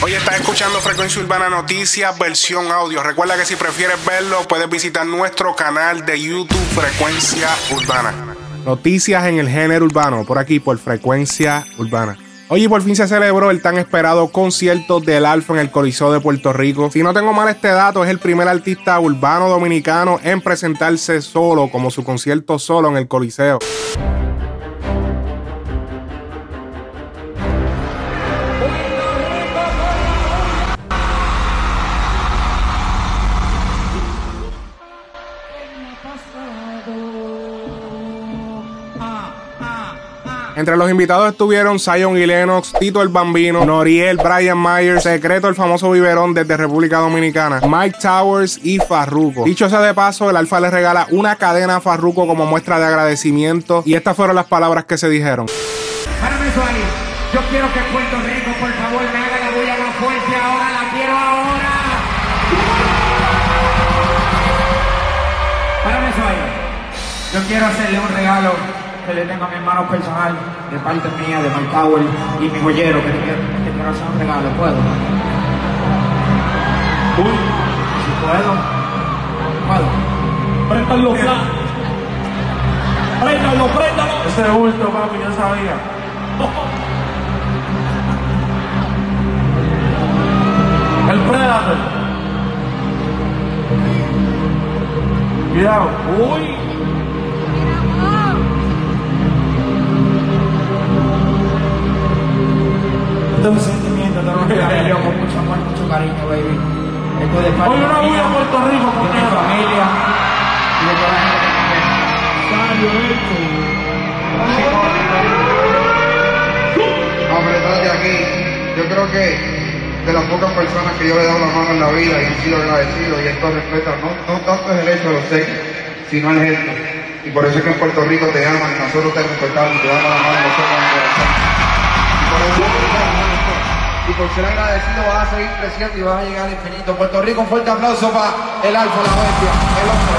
Hoy estás escuchando Frecuencia Urbana Noticias, versión audio. Recuerda que si prefieres verlo, puedes visitar nuestro canal de YouTube Frecuencia Urbana. Noticias en el género urbano, por aquí, por Frecuencia Urbana. Hoy por fin se celebró el tan esperado concierto del Alfa en el Coliseo de Puerto Rico. Si no tengo mal este dato, es el primer artista urbano dominicano en presentarse solo, como su concierto solo en el Coliseo. Entre los invitados estuvieron Zion y Lennox, Tito el Bambino, Noriel, Brian Myers, Secreto el famoso biberón desde República Dominicana, Mike Towers y Farruko. Dicho sea de paso, el Alfa le regala una cadena a Farruko como muestra de agradecimiento y estas fueron las palabras que se dijeron. Párame ahí. Yo quiero que Puerto Rico, por favor, me haga la bulla más fuerte ahora. La quiero ahora. Párame ahí. Yo quiero hacerle un regalo que le tengo a mi hermano personal, de parte mía, de Mike Tower y mi joyero, que te quiero, te quiero hacer un regalo. ¿Puedo? Uy, si puedo. ¿Puedo? Préstalo, Fla. Préstalo, préstalo. Ese bulto, papi, yo sabía. El Predator. Cuidado. Uy. Yo con mucho amor, mucho cariño, baby. Esto es de parte Hoy una bulla a Puerto Rico, de mi familia y de toda la gente que pero de aquí, yo creo que de las pocas personas que yo le he dado la mano en la vida y he sido agradecido, y esto respeta, no, no tanto es el hecho de los seis, sino el gesto. Y por eso es que en Puerto Rico te aman, y nosotros te respetamos y te damos la mano nosotros en el corazón. Y por ser agradecido vas a seguir creciendo y vas a llegar al infinito. Puerto Rico, un fuerte aplauso para el Alfa, la bestia, el hombre.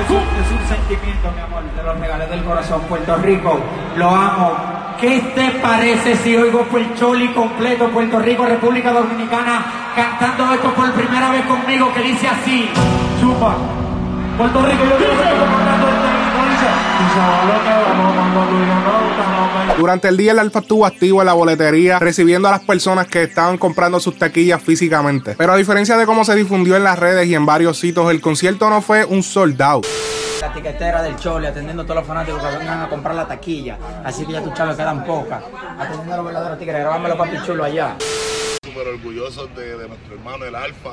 Es un sentimiento, mi amor, te lo regalé del corazón. Puerto Rico, lo amo. ¿Qué te parece si oigo el Choli completo, Puerto Rico, República Dominicana, cantando esto por primera vez conmigo, que dice así? Chupa. Puerto Rico, yo quiero Durante el día el Alfa estuvo activo en la boletería, recibiendo a las personas que estaban comprando sus taquillas físicamente. Pero a diferencia de cómo se difundió en las redes y en varios sitios, el concierto no fue un sold out. La tiquetera del Choli, atendiendo a todos los fanáticos que vengan a comprar la taquilla. Así que ya tus chavos quedan pocas. Atendiendo a los verdaderos tigres, grabámelo papi chulo allá. súper orgullosos de, de nuestro hermano el Alfa,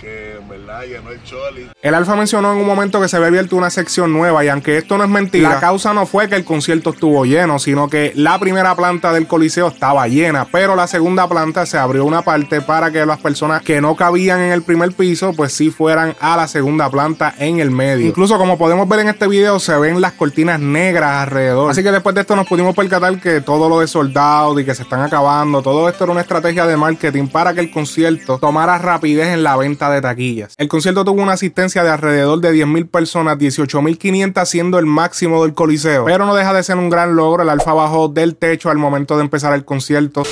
que en verdad llenó el Choli. El Alfa mencionó en un momento que se había abierto una sección nueva y aunque esto no es mentira, la causa no fue que el concierto estuvo lleno, sino que la primera planta del Coliseo estaba llena, pero la segunda planta se abrió una parte para que las personas que no cabían en el primer piso, pues sí fueran a la segunda planta en el medio. Incluso como podemos ver en este video, se ven las cortinas negras alrededor. Así que después de esto nos pudimos percatar que todo lo de soldados y que se están acabando, todo esto era una estrategia de marketing para que el concierto tomara rapidez en la venta de taquillas. El concierto tuvo una asistencia de alrededor de 10.000 personas, 18.500 siendo el máximo del coliseo. Pero no deja de ser un gran logro. El alfa bajó del techo al momento de empezar el concierto.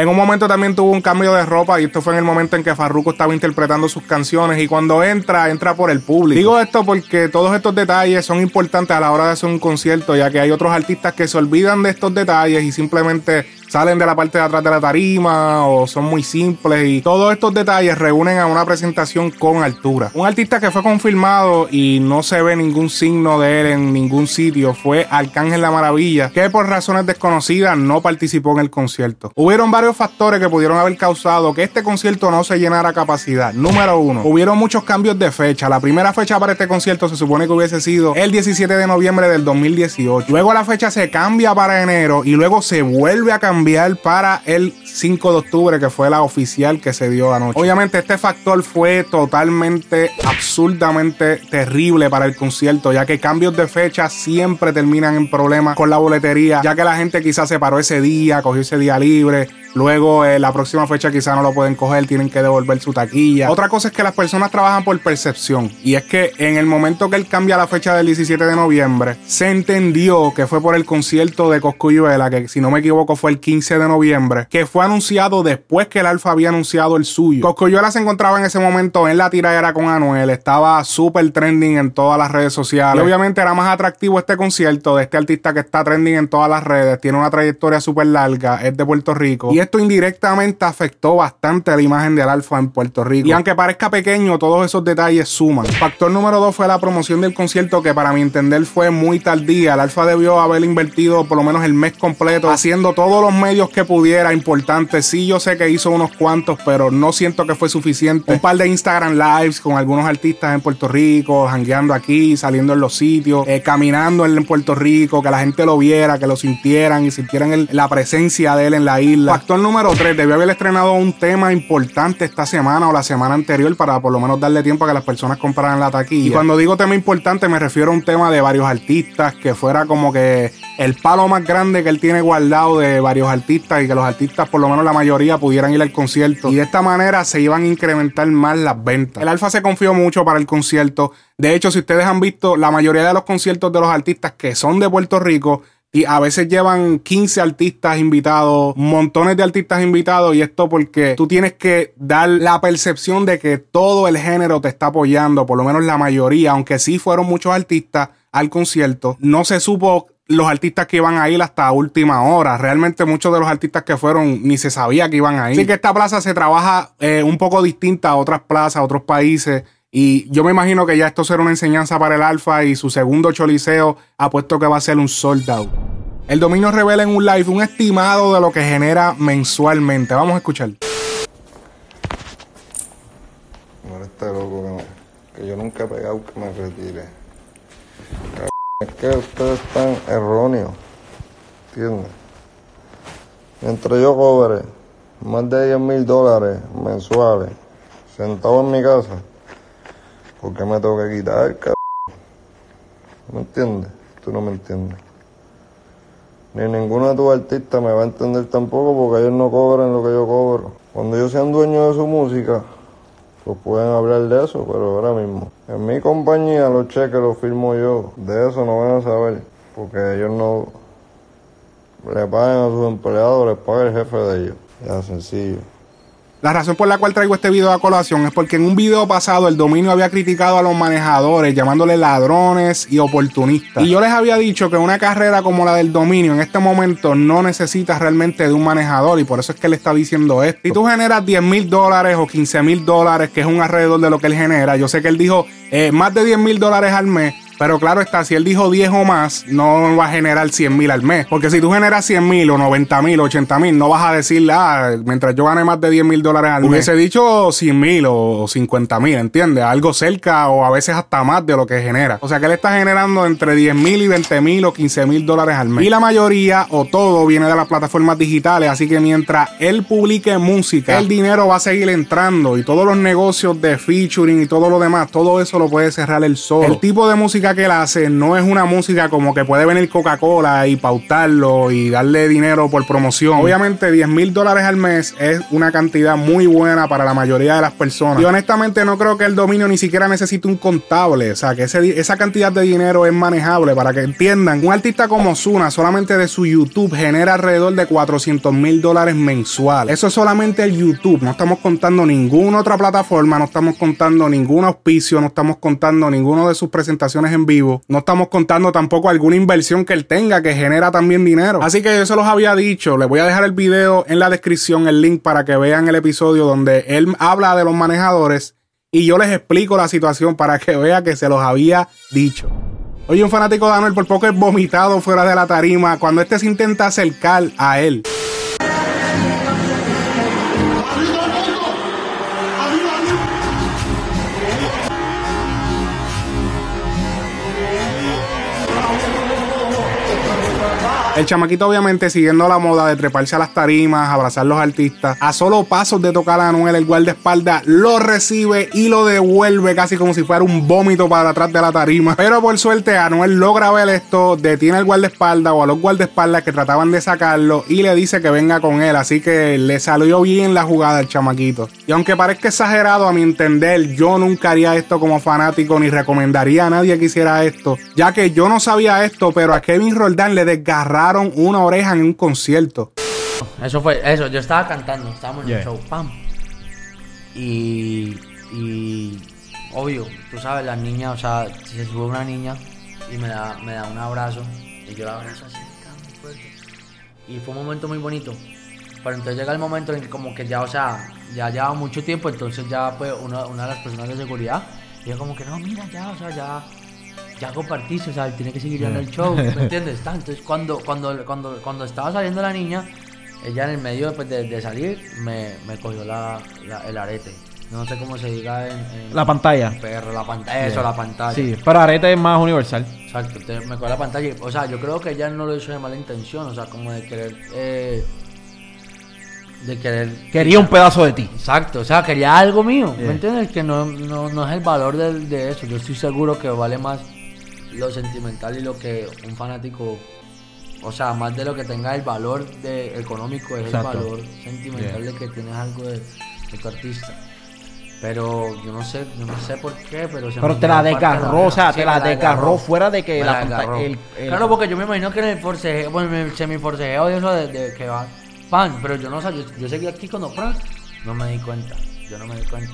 En un momento también tuvo un cambio de ropa y esto fue en el momento en que Farruko estaba interpretando sus canciones y cuando entra, entra por el público. Digo esto porque todos estos detalles son importantes a la hora de hacer un concierto ya que hay otros artistas que se olvidan de estos detalles y simplemente salen de la parte de atrás de la tarima o son muy simples y todos estos detalles reúnen a una presentación con altura. Un artista que fue confirmado y no se ve ningún signo de él en ningún sitio fue Arcángel La Maravilla, que por razones desconocidas no participó en el concierto. Hubieron varios factores que pudieron haber causado que este concierto no se llenara capacidad. Número uno, hubieron muchos cambios de fecha. La primera fecha para este concierto se supone que hubiese sido el 17 de noviembre del 2018. Luego la fecha se cambia para enero y luego se vuelve a cambiar para el 5 de octubre, que fue la oficial que se dio anoche. Obviamente este factor fue totalmente, absurdamente terrible para el concierto, ya que cambios de fecha siempre terminan en problemas con la boletería, ya que la gente quizás se paró ese día, cogió ese día libre Luego, eh, la próxima fecha quizá no lo pueden coger, tienen que devolver su taquilla. Otra cosa es que las personas trabajan por percepción. Y es que en el momento que él cambia la fecha del 17 de noviembre, se entendió que fue por el concierto de Coscuyuela, que si no me equivoco fue el 15 de noviembre, que fue anunciado después que el Alfa había anunciado el suyo. Coscuyuela se encontraba en ese momento en la tiradera con Anuel, estaba súper trending en todas las redes sociales. Y obviamente era más atractivo este concierto de este artista que está trending en todas las redes, tiene una trayectoria súper larga, es de Puerto Rico esto indirectamente afectó bastante la imagen del Alfa en Puerto Rico. Y aunque parezca pequeño, todos esos detalles suman. Factor número dos fue la promoción del concierto, que para mi entender fue muy tardía. El Alfa debió haber invertido por lo menos el mes completo haciendo todos los medios que pudiera importantes. Sí, yo sé que hizo unos cuantos, pero no siento que fue suficiente. Un par de Instagram lives con algunos artistas en Puerto Rico, jangueando aquí, saliendo en los sitios, eh, caminando en Puerto Rico, que la gente lo viera, que lo sintieran y sintieran la presencia de él en la isla número 3 debió haber estrenado un tema importante esta semana o la semana anterior para por lo menos darle tiempo a que las personas compraran la taquilla. Y cuando digo tema importante me refiero a un tema de varios artistas, que fuera como que el palo más grande que él tiene guardado de varios artistas y que los artistas, por lo menos la mayoría, pudieran ir al concierto. Y de esta manera se iban a incrementar más las ventas. El Alfa se confió mucho para el concierto. De hecho, si ustedes han visto la mayoría de los conciertos de los artistas que son de Puerto Rico, y a veces llevan 15 artistas invitados, montones de artistas invitados. Y esto porque tú tienes que dar la percepción de que todo el género te está apoyando, por lo menos la mayoría, aunque sí fueron muchos artistas al concierto. No se supo los artistas que iban a ir hasta última hora. Realmente muchos de los artistas que fueron ni se sabía que iban a ir. Así que esta plaza se trabaja eh, un poco distinta a otras plazas, a otros países. Y yo me imagino que ya esto será una enseñanza para el Alfa y su segundo choliseo apuesto que va a ser un sold out. El dominio revela en un live un estimado de lo que genera mensualmente. Vamos a escuchar. No este loco que, yo nunca he pegado que me retire. Es que ustedes están erróneos. ¿Entiendes? Mientras yo cobre más de 10 mil dólares mensuales sentado en mi casa ¿Por qué me tengo que quitar, cabrón? ¿Me entiendes? Tú no me entiendes. Ni ninguno de tus artistas me va a entender tampoco porque ellos no cobran lo que yo cobro. Cuando ellos sean dueños de su música, pues pueden hablar de eso, pero ahora mismo. En mi compañía los cheques los firmo yo. De eso no van a saber. Porque ellos no le pagan a sus empleados, les paga el jefe de ellos. Ya sencillo. La razón por la cual traigo este video a colación es porque en un video pasado el dominio había criticado a los manejadores llamándoles ladrones y oportunistas. Y yo les había dicho que una carrera como la del dominio en este momento no necesita realmente de un manejador y por eso es que él está diciendo esto. Si tú generas 10 mil dólares o 15 mil dólares, que es un alrededor de lo que él genera, yo sé que él dijo eh, más de 10 mil dólares al mes pero claro está, si él dijo 10 o más, no va a generar 100 mil al mes. Porque si tú generas 100 mil o 90 mil, 80 mil, no vas a decirle, ah, mientras yo gane más de 10 mil dólares al mes. Hubiese dicho 100 mil o 50 mil, ¿entiendes? Algo cerca o a veces hasta más de lo que genera. O sea que él está generando entre 10 mil y 20 mil o 15 mil dólares al mes. Y la mayoría o todo viene de las plataformas digitales. Así que mientras él publique música, el dinero va a seguir entrando y todos los negocios de featuring y todo lo demás, todo eso lo puede cerrar el solo. El tipo de música que él hace no es una música como que puede venir Coca-Cola y pautarlo y darle dinero por promoción. Obviamente 10 mil dólares al mes es una cantidad muy buena para la mayoría de las personas. Y honestamente no creo que el dominio ni siquiera necesite un contable. O sea, que esa cantidad de dinero es manejable para que entiendan. Un artista como Zuna solamente de su YouTube genera alrededor de 400 mil dólares mensuales. Eso es solamente el YouTube. No estamos contando ninguna otra plataforma, no estamos contando ningún auspicio, no estamos contando ninguna de sus presentaciones en vivo. No estamos contando tampoco alguna inversión que él tenga que genera también dinero. Así que yo se los había dicho. Les voy a dejar el video en la descripción, el link para que vean el episodio donde él habla de los manejadores y yo les explico la situación para que vea que se los había dicho. Oye, un fanático de Anuel por poco es vomitado fuera de la tarima cuando este se intenta acercar a él. El chamaquito, obviamente, siguiendo la moda de treparse a las tarimas, abrazar a los artistas, a solo pasos de tocar a Anuel, el guardaespaldas lo recibe y lo devuelve casi como si fuera un vómito para atrás de la tarima. Pero por suerte, Anuel logra ver esto, detiene al guardaespaldas o a los guardaespaldas que trataban de sacarlo y le dice que venga con él. Así que le salió bien la jugada al chamaquito. Y aunque parezca exagerado a mi entender, yo nunca haría esto como fanático ni recomendaría a nadie que hiciera esto, ya que yo no sabía esto, pero a Kevin Roldán le desgarraron una oreja en un concierto. Eso fue, eso, yo estaba cantando, estábamos en el show, pam. Y, y, obvio, tú sabes, las niñas, o sea, se sube una niña y me da, me da un abrazo, y yo la abrazo así, muy fuerte. Y fue un momento muy bonito. Pero entonces llega el momento en que como que ya, o sea, ya lleva mucho tiempo, entonces ya pues una, una de las personas de seguridad, y yo como que no, mira, ya, o sea, ya ya compartiste, o sea, tiene que seguir viendo el show, ¿me entiendes? Entonces, cuando, cuando, cuando, cuando estaba saliendo la niña, ella en el medio pues, de, de salir me, me cogió la, la, el arete. No sé cómo se diga en, en La pantalla. perro, la pantalla, eso, la pantalla. Sí, pero arete es más universal. Exacto, entonces me cogió la pantalla. O sea, yo creo que ella no lo hizo de mala intención, o sea, como de querer. Eh, de querer. Quería un pedazo de ti. Exacto, o sea, quería algo mío. Yeah. ¿Me entiendes? Que no, no, no es el valor de, de eso. Yo estoy seguro que vale más lo sentimental y lo que un fanático. O sea, más de lo que tenga el valor de, económico, es Exacto. el valor sentimental de que tienes algo de, de tu artista. Pero yo no sé, yo no sé por qué, pero se Pero te la desgarró, o sea, Sí, te la desgarró fuera de que la la el- el- Claro, porque yo me imagino que en el forcejeo, bueno, en el semiforcejeo de eso de, de que va pan, pero yo no sé, yo, yo seguí aquí cuando pan, no me di cuenta, yo no me di cuenta.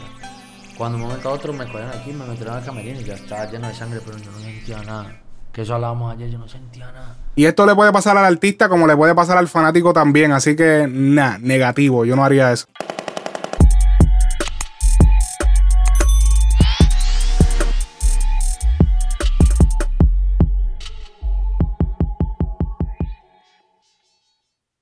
Cuando un momento a otro me cogieron aquí, me metieron al camerino y ya estaba lleno de sangre, pero yo no sentía nada. Que eso hablábamos ayer, yo no sentía nada. Y esto le puede pasar al artista como le puede pasar al fanático también. Así que, nada, negativo. Yo no haría eso.